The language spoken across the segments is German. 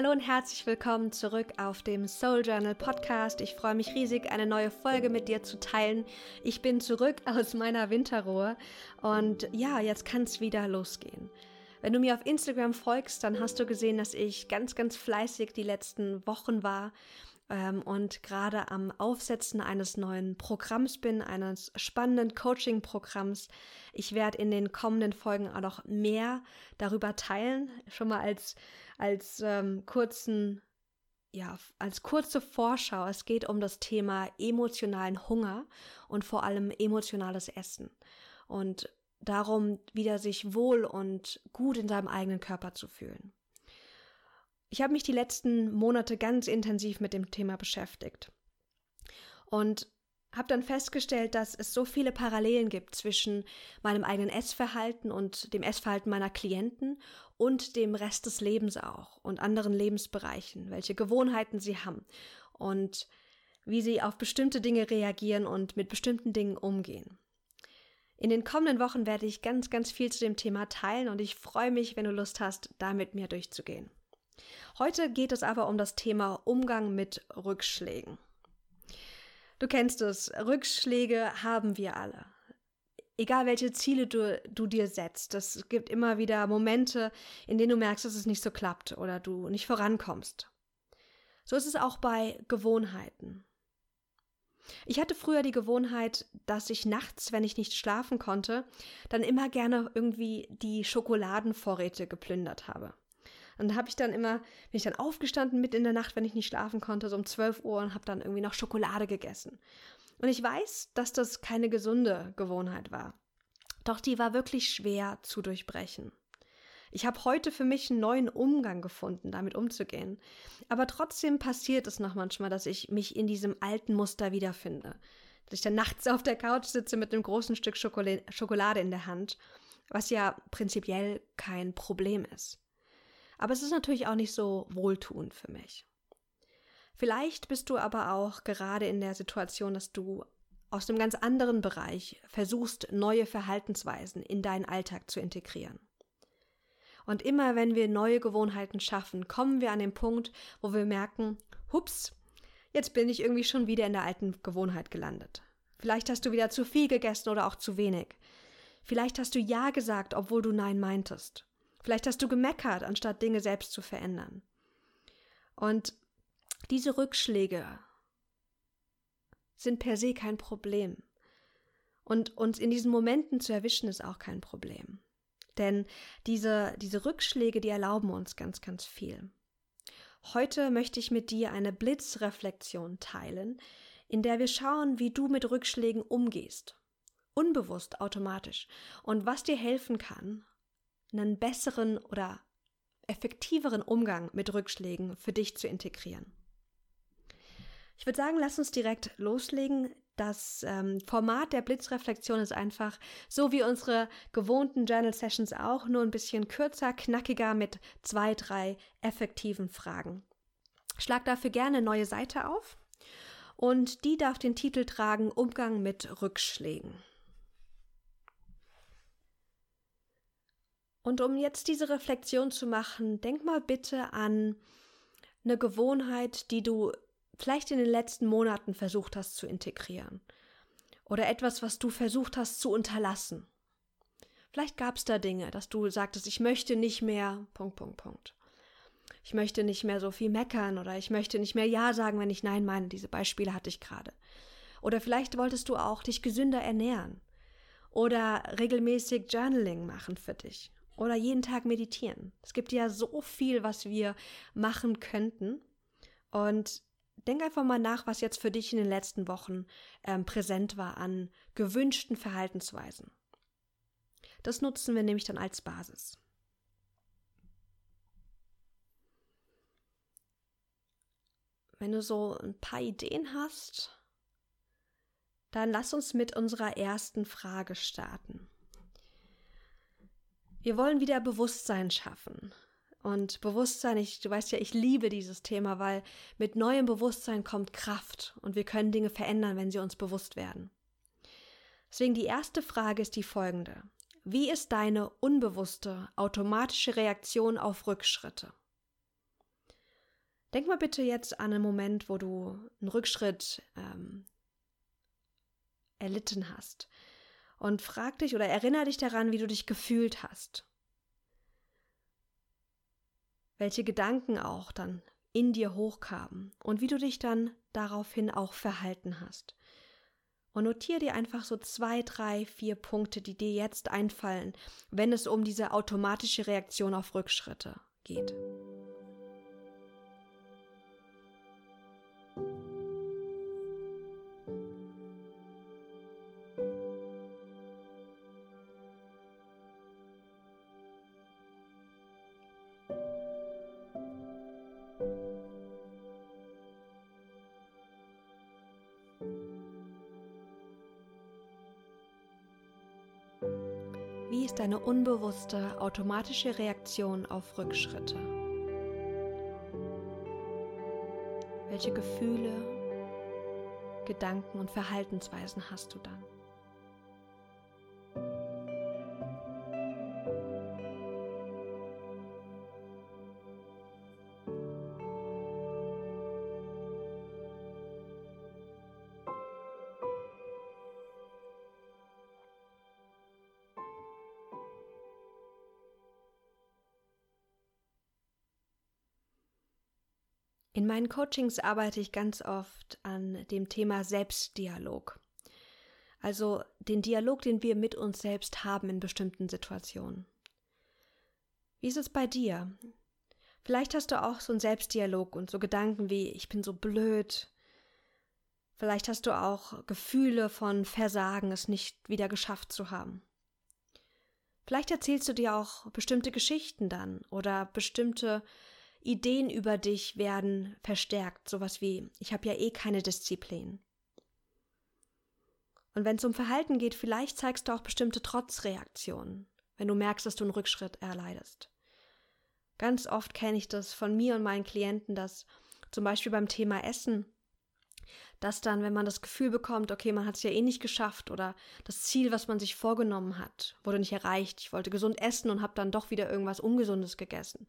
Hallo und herzlich willkommen zurück auf dem Soul Journal Podcast. Ich freue mich riesig, eine neue Folge mit dir zu teilen. Ich bin zurück aus meiner Winterruhe und ja, jetzt kann es wieder losgehen. Wenn du mir auf Instagram folgst, dann hast du gesehen, dass ich ganz, ganz fleißig die letzten Wochen war ähm, und gerade am Aufsetzen eines neuen Programms bin, eines spannenden Coaching-Programms. Ich werde in den kommenden Folgen auch noch mehr darüber teilen, schon mal als, als ähm, kurzen ja, als kurze Vorschau, es geht um das Thema emotionalen Hunger und vor allem emotionales Essen. Und darum, wieder sich wohl und gut in seinem eigenen Körper zu fühlen. Ich habe mich die letzten Monate ganz intensiv mit dem Thema beschäftigt. Und habe dann festgestellt, dass es so viele Parallelen gibt zwischen meinem eigenen Essverhalten und dem Essverhalten meiner Klienten und dem Rest des Lebens auch und anderen Lebensbereichen, welche Gewohnheiten sie haben und wie sie auf bestimmte Dinge reagieren und mit bestimmten Dingen umgehen. In den kommenden Wochen werde ich ganz, ganz viel zu dem Thema teilen und ich freue mich, wenn du Lust hast, da mit mir durchzugehen. Heute geht es aber um das Thema Umgang mit Rückschlägen. Du kennst es, Rückschläge haben wir alle. Egal welche Ziele du, du dir setzt, es gibt immer wieder Momente, in denen du merkst, dass es nicht so klappt oder du nicht vorankommst. So ist es auch bei Gewohnheiten. Ich hatte früher die Gewohnheit, dass ich nachts, wenn ich nicht schlafen konnte, dann immer gerne irgendwie die Schokoladenvorräte geplündert habe. Und da habe ich dann immer, bin ich dann aufgestanden mit in der Nacht, wenn ich nicht schlafen konnte, so um 12 Uhr und habe dann irgendwie noch Schokolade gegessen. Und ich weiß, dass das keine gesunde Gewohnheit war. Doch die war wirklich schwer zu durchbrechen. Ich habe heute für mich einen neuen Umgang gefunden, damit umzugehen. Aber trotzdem passiert es noch manchmal, dass ich mich in diesem alten Muster wiederfinde. Dass ich dann nachts auf der Couch sitze mit einem großen Stück Schokolade in der Hand, was ja prinzipiell kein Problem ist. Aber es ist natürlich auch nicht so wohltuend für mich. Vielleicht bist du aber auch gerade in der Situation, dass du aus einem ganz anderen Bereich versuchst, neue Verhaltensweisen in deinen Alltag zu integrieren. Und immer wenn wir neue Gewohnheiten schaffen, kommen wir an den Punkt, wo wir merken, hups, jetzt bin ich irgendwie schon wieder in der alten Gewohnheit gelandet. Vielleicht hast du wieder zu viel gegessen oder auch zu wenig. Vielleicht hast du Ja gesagt, obwohl du Nein meintest. Vielleicht hast du gemeckert, anstatt Dinge selbst zu verändern. Und diese Rückschläge sind per se kein Problem. Und uns in diesen Momenten zu erwischen, ist auch kein Problem. Denn diese, diese Rückschläge, die erlauben uns ganz, ganz viel. Heute möchte ich mit dir eine Blitzreflexion teilen, in der wir schauen, wie du mit Rückschlägen umgehst. Unbewusst, automatisch. Und was dir helfen kann, einen besseren oder effektiveren Umgang mit Rückschlägen für dich zu integrieren. Ich würde sagen, lass uns direkt loslegen. Das ähm, Format der Blitzreflexion ist einfach so wie unsere gewohnten Journal Sessions auch, nur ein bisschen kürzer, knackiger mit zwei, drei effektiven Fragen. Schlag dafür gerne eine neue Seite auf und die darf den Titel tragen Umgang mit Rückschlägen. Und um jetzt diese Reflexion zu machen, denk mal bitte an eine Gewohnheit, die du vielleicht in den letzten Monaten versucht hast zu integrieren. Oder etwas, was du versucht hast zu unterlassen. Vielleicht gab es da Dinge, dass du sagtest, ich möchte nicht mehr, Punkt, Punkt, Punkt. Ich möchte nicht mehr so viel meckern oder ich möchte nicht mehr Ja sagen, wenn ich Nein meine. Diese Beispiele hatte ich gerade. Oder vielleicht wolltest du auch dich gesünder ernähren oder regelmäßig Journaling machen für dich oder jeden Tag meditieren. Es gibt ja so viel, was wir machen könnten. Und denk einfach mal nach, was jetzt für dich in den letzten Wochen ähm, präsent war an gewünschten Verhaltensweisen. Das nutzen wir nämlich dann als Basis. Wenn du so ein paar Ideen hast, dann lass uns mit unserer ersten Frage starten. Wir wollen wieder Bewusstsein schaffen. Und Bewusstsein, ich, du weißt ja, ich liebe dieses Thema, weil mit neuem Bewusstsein kommt Kraft und wir können Dinge verändern, wenn sie uns bewusst werden. Deswegen die erste Frage ist die folgende. Wie ist deine unbewusste, automatische Reaktion auf Rückschritte? Denk mal bitte jetzt an einen Moment, wo du einen Rückschritt ähm, erlitten hast. Und frag dich oder erinnere dich daran, wie du dich gefühlt hast. Welche Gedanken auch dann in dir hochkamen und wie du dich dann daraufhin auch verhalten hast. Und notiere dir einfach so zwei, drei, vier Punkte, die dir jetzt einfallen, wenn es um diese automatische Reaktion auf Rückschritte geht. Wie ist deine unbewusste automatische Reaktion auf Rückschritte? Welche Gefühle, Gedanken und Verhaltensweisen hast du dann? In meinen Coachings arbeite ich ganz oft an dem Thema Selbstdialog. Also den Dialog, den wir mit uns selbst haben in bestimmten Situationen. Wie ist es bei dir? Vielleicht hast du auch so einen Selbstdialog und so Gedanken wie ich bin so blöd. Vielleicht hast du auch Gefühle von Versagen, es nicht wieder geschafft zu haben. Vielleicht erzählst du dir auch bestimmte Geschichten dann oder bestimmte Ideen über dich werden verstärkt, sowas wie ich habe ja eh keine Disziplin. Und wenn es um Verhalten geht, vielleicht zeigst du auch bestimmte Trotzreaktionen, wenn du merkst, dass du einen Rückschritt erleidest. Ganz oft kenne ich das von mir und meinen Klienten, dass zum Beispiel beim Thema Essen, dass dann, wenn man das Gefühl bekommt, okay, man hat es ja eh nicht geschafft oder das Ziel, was man sich vorgenommen hat, wurde nicht erreicht, ich wollte gesund essen und habe dann doch wieder irgendwas Ungesundes gegessen,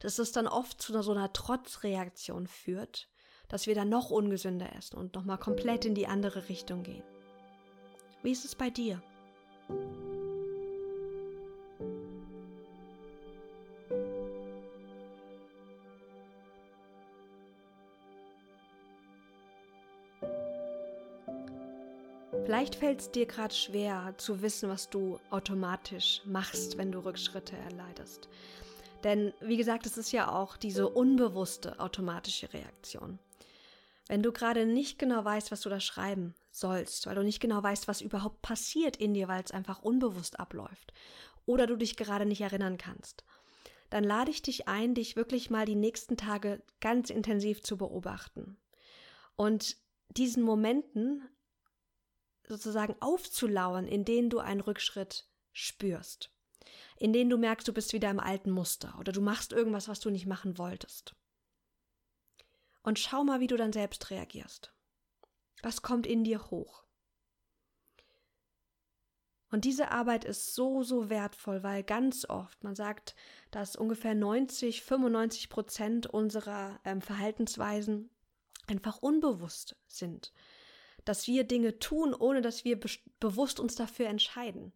dass es dann oft zu so einer Trotzreaktion führt, dass wir dann noch ungesünder essen und nochmal komplett in die andere Richtung gehen. Wie ist es bei dir? Vielleicht fällt es dir gerade schwer zu wissen, was du automatisch machst, wenn du Rückschritte erleidest. Denn wie gesagt, es ist ja auch diese unbewusste automatische Reaktion. Wenn du gerade nicht genau weißt, was du da schreiben sollst, weil du nicht genau weißt, was überhaupt passiert in dir, weil es einfach unbewusst abläuft, oder du dich gerade nicht erinnern kannst, dann lade ich dich ein, dich wirklich mal die nächsten Tage ganz intensiv zu beobachten und diesen Momenten sozusagen aufzulauern, in denen du einen Rückschritt spürst in denen du merkst, du bist wieder im alten Muster oder du machst irgendwas, was du nicht machen wolltest. Und schau mal, wie du dann selbst reagierst. Was kommt in dir hoch? Und diese Arbeit ist so, so wertvoll, weil ganz oft, man sagt, dass ungefähr 90, 95 Prozent unserer ähm, Verhaltensweisen einfach unbewusst sind. Dass wir Dinge tun, ohne dass wir be bewusst uns dafür entscheiden.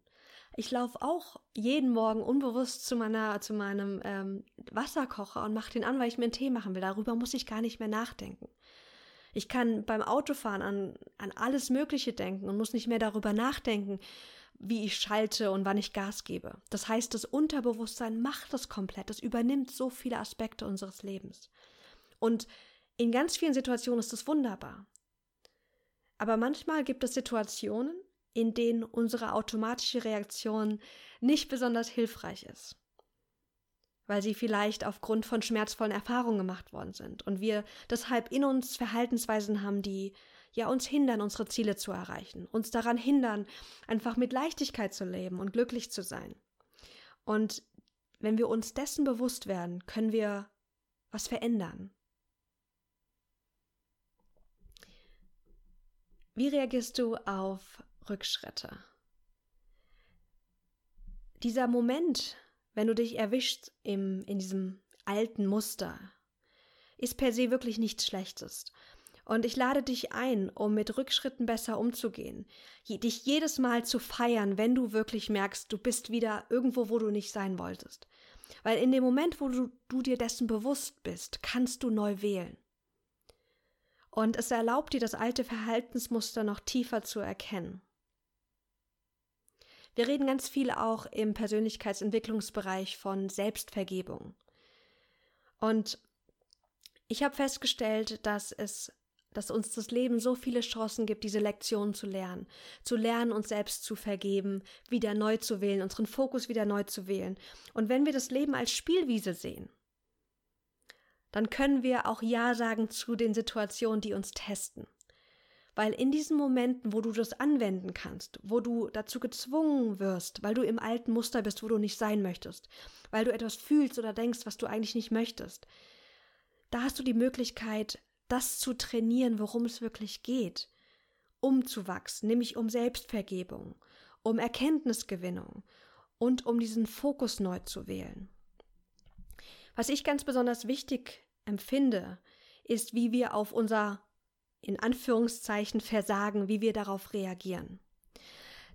Ich laufe auch jeden Morgen unbewusst zu meiner, zu meinem ähm, Wasserkocher und mache den an, weil ich mir einen Tee machen will. Darüber muss ich gar nicht mehr nachdenken. Ich kann beim Autofahren an, an alles Mögliche denken und muss nicht mehr darüber nachdenken, wie ich schalte und wann ich Gas gebe. Das heißt, das Unterbewusstsein macht das komplett. Das übernimmt so viele Aspekte unseres Lebens. Und in ganz vielen Situationen ist das wunderbar. Aber manchmal gibt es Situationen, in denen unsere automatische Reaktion nicht besonders hilfreich ist, weil sie vielleicht aufgrund von schmerzvollen Erfahrungen gemacht worden sind und wir deshalb in uns Verhaltensweisen haben, die ja uns hindern, unsere Ziele zu erreichen, uns daran hindern, einfach mit Leichtigkeit zu leben und glücklich zu sein. Und wenn wir uns dessen bewusst werden, können wir was verändern. Wie reagierst du auf Rückschritte. Dieser Moment, wenn du dich erwischst im, in diesem alten Muster, ist per se wirklich nichts Schlechtes. Und ich lade dich ein, um mit Rückschritten besser umzugehen. Dich jedes Mal zu feiern, wenn du wirklich merkst, du bist wieder irgendwo, wo du nicht sein wolltest. Weil in dem Moment, wo du, du dir dessen bewusst bist, kannst du neu wählen. Und es erlaubt dir, das alte Verhaltensmuster noch tiefer zu erkennen. Wir reden ganz viel auch im Persönlichkeitsentwicklungsbereich von Selbstvergebung. Und ich habe festgestellt, dass es dass uns das Leben so viele Chancen gibt, diese Lektionen zu lernen, zu lernen, uns selbst zu vergeben, wieder neu zu wählen, unseren Fokus wieder neu zu wählen. Und wenn wir das Leben als Spielwiese sehen, dann können wir auch Ja sagen zu den Situationen, die uns testen. Weil in diesen Momenten, wo du das anwenden kannst, wo du dazu gezwungen wirst, weil du im alten Muster bist, wo du nicht sein möchtest, weil du etwas fühlst oder denkst, was du eigentlich nicht möchtest, da hast du die Möglichkeit, das zu trainieren, worum es wirklich geht, um zu wachsen, nämlich um Selbstvergebung, um Erkenntnisgewinnung und um diesen Fokus neu zu wählen. Was ich ganz besonders wichtig empfinde, ist, wie wir auf unser in Anführungszeichen Versagen, wie wir darauf reagieren.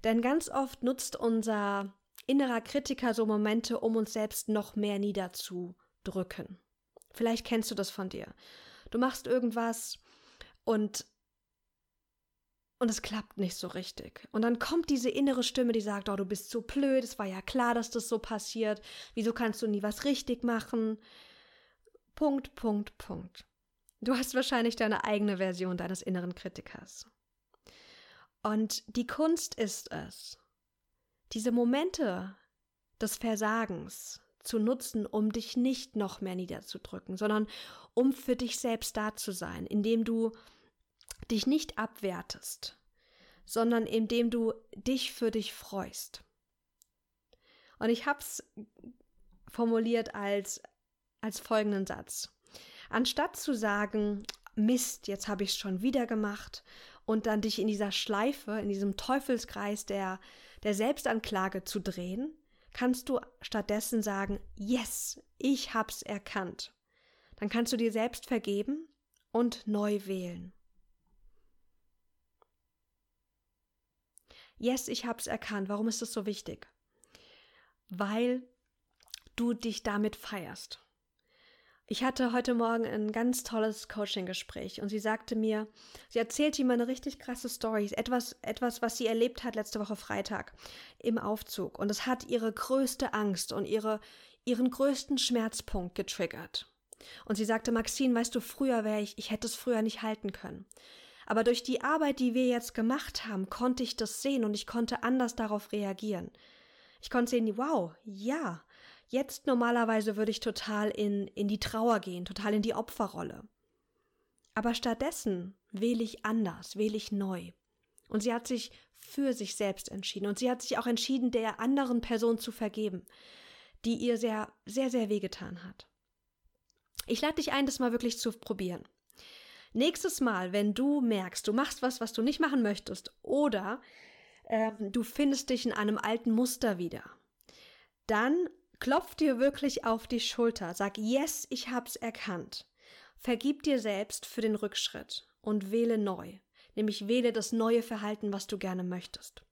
Denn ganz oft nutzt unser innerer Kritiker so Momente, um uns selbst noch mehr niederzudrücken. Vielleicht kennst du das von dir du machst irgendwas und und es klappt nicht so richtig. Und dann kommt diese innere Stimme, die sagt, oh, du bist so blöd, es war ja klar, dass das so passiert. Wieso kannst du nie was richtig machen? Punkt, Punkt, Punkt. Du hast wahrscheinlich deine eigene Version deines inneren Kritikers. Und die Kunst ist es, diese Momente des Versagens zu nutzen, um dich nicht noch mehr niederzudrücken, sondern um für dich selbst da zu sein, indem du dich nicht abwertest, sondern indem du dich für dich freust. Und ich habe es formuliert als, als folgenden Satz. Anstatt zu sagen, Mist, jetzt habe ich es schon wieder gemacht und dann dich in dieser Schleife, in diesem Teufelskreis der, der Selbstanklage zu drehen, kannst du stattdessen sagen, yes, ich hab's erkannt. Dann kannst du dir selbst vergeben und neu wählen. Yes, ich hab's erkannt. Warum ist das so wichtig? Weil du dich damit feierst. Ich hatte heute Morgen ein ganz tolles Coaching-Gespräch und sie sagte mir, sie erzählte mir eine richtig krasse Story, etwas, etwas, was sie erlebt hat letzte Woche Freitag im Aufzug und es hat ihre größte Angst und ihre, ihren größten Schmerzpunkt getriggert. Und sie sagte, Maxine, weißt du, früher wäre ich, ich hätte es früher nicht halten können. Aber durch die Arbeit, die wir jetzt gemacht haben, konnte ich das sehen und ich konnte anders darauf reagieren. Ich konnte sehen, wow, ja, Jetzt normalerweise würde ich total in, in die Trauer gehen, total in die Opferrolle. Aber stattdessen wähle ich anders, wähle ich neu. Und sie hat sich für sich selbst entschieden. Und sie hat sich auch entschieden, der anderen Person zu vergeben, die ihr sehr, sehr, sehr wehgetan hat. Ich lade dich ein, das mal wirklich zu probieren. Nächstes Mal, wenn du merkst, du machst was, was du nicht machen möchtest, oder äh, du findest dich in einem alten Muster wieder, dann Klopf dir wirklich auf die Schulter, sag Yes, ich hab's erkannt. Vergib dir selbst für den Rückschritt und wähle neu, nämlich wähle das neue Verhalten, was du gerne möchtest.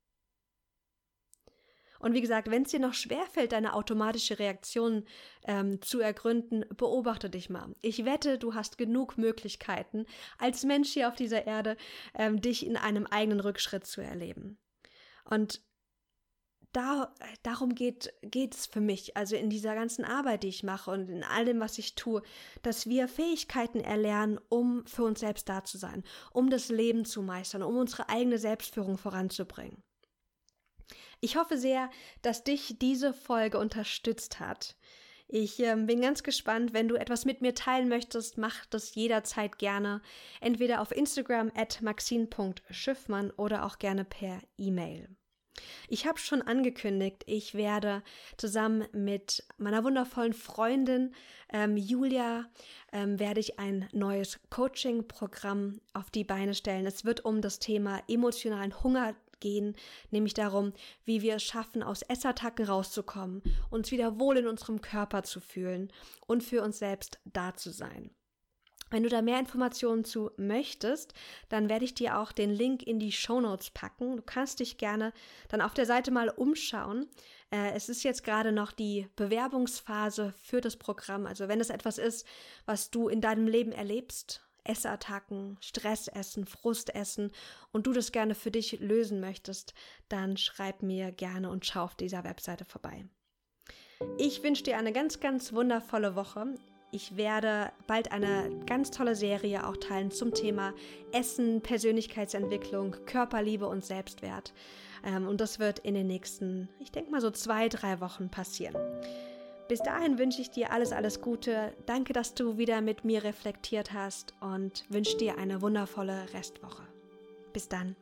Und wie gesagt, wenn es dir noch schwerfällt, deine automatische Reaktion ähm, zu ergründen, beobachte dich mal. Ich wette, du hast genug Möglichkeiten, als Mensch hier auf dieser Erde, ähm, dich in einem eigenen Rückschritt zu erleben. Und da, darum geht es für mich, also in dieser ganzen Arbeit, die ich mache und in allem, was ich tue, dass wir Fähigkeiten erlernen, um für uns selbst da zu sein, um das Leben zu meistern, um unsere eigene Selbstführung voranzubringen. Ich hoffe sehr, dass dich diese Folge unterstützt hat. Ich äh, bin ganz gespannt, wenn du etwas mit mir teilen möchtest, mach das jederzeit gerne. Entweder auf Instagram at maxine.schiffmann oder auch gerne per E-Mail. Ich habe schon angekündigt, ich werde zusammen mit meiner wundervollen Freundin ähm, Julia ähm, werde ich ein neues Coaching-Programm auf die Beine stellen. Es wird um das Thema emotionalen Hunger gehen, nämlich darum, wie wir es schaffen, aus Essattacken rauszukommen, uns wieder wohl in unserem Körper zu fühlen und für uns selbst da zu sein. Wenn du da mehr Informationen zu möchtest, dann werde ich dir auch den Link in die Show Notes packen. Du kannst dich gerne dann auf der Seite mal umschauen. Äh, es ist jetzt gerade noch die Bewerbungsphase für das Programm. Also wenn es etwas ist, was du in deinem Leben erlebst, Essattacken, Stressessen, Frustessen und du das gerne für dich lösen möchtest, dann schreib mir gerne und schau auf dieser Webseite vorbei. Ich wünsche dir eine ganz, ganz wundervolle Woche. Ich werde bald eine ganz tolle Serie auch teilen zum Thema Essen, Persönlichkeitsentwicklung, Körperliebe und Selbstwert. Ähm, und das wird in den nächsten, ich denke mal so zwei, drei Wochen passieren. Bis dahin wünsche ich dir alles, alles Gute. Danke, dass du wieder mit mir reflektiert hast und wünsche dir eine wundervolle Restwoche. Bis dann.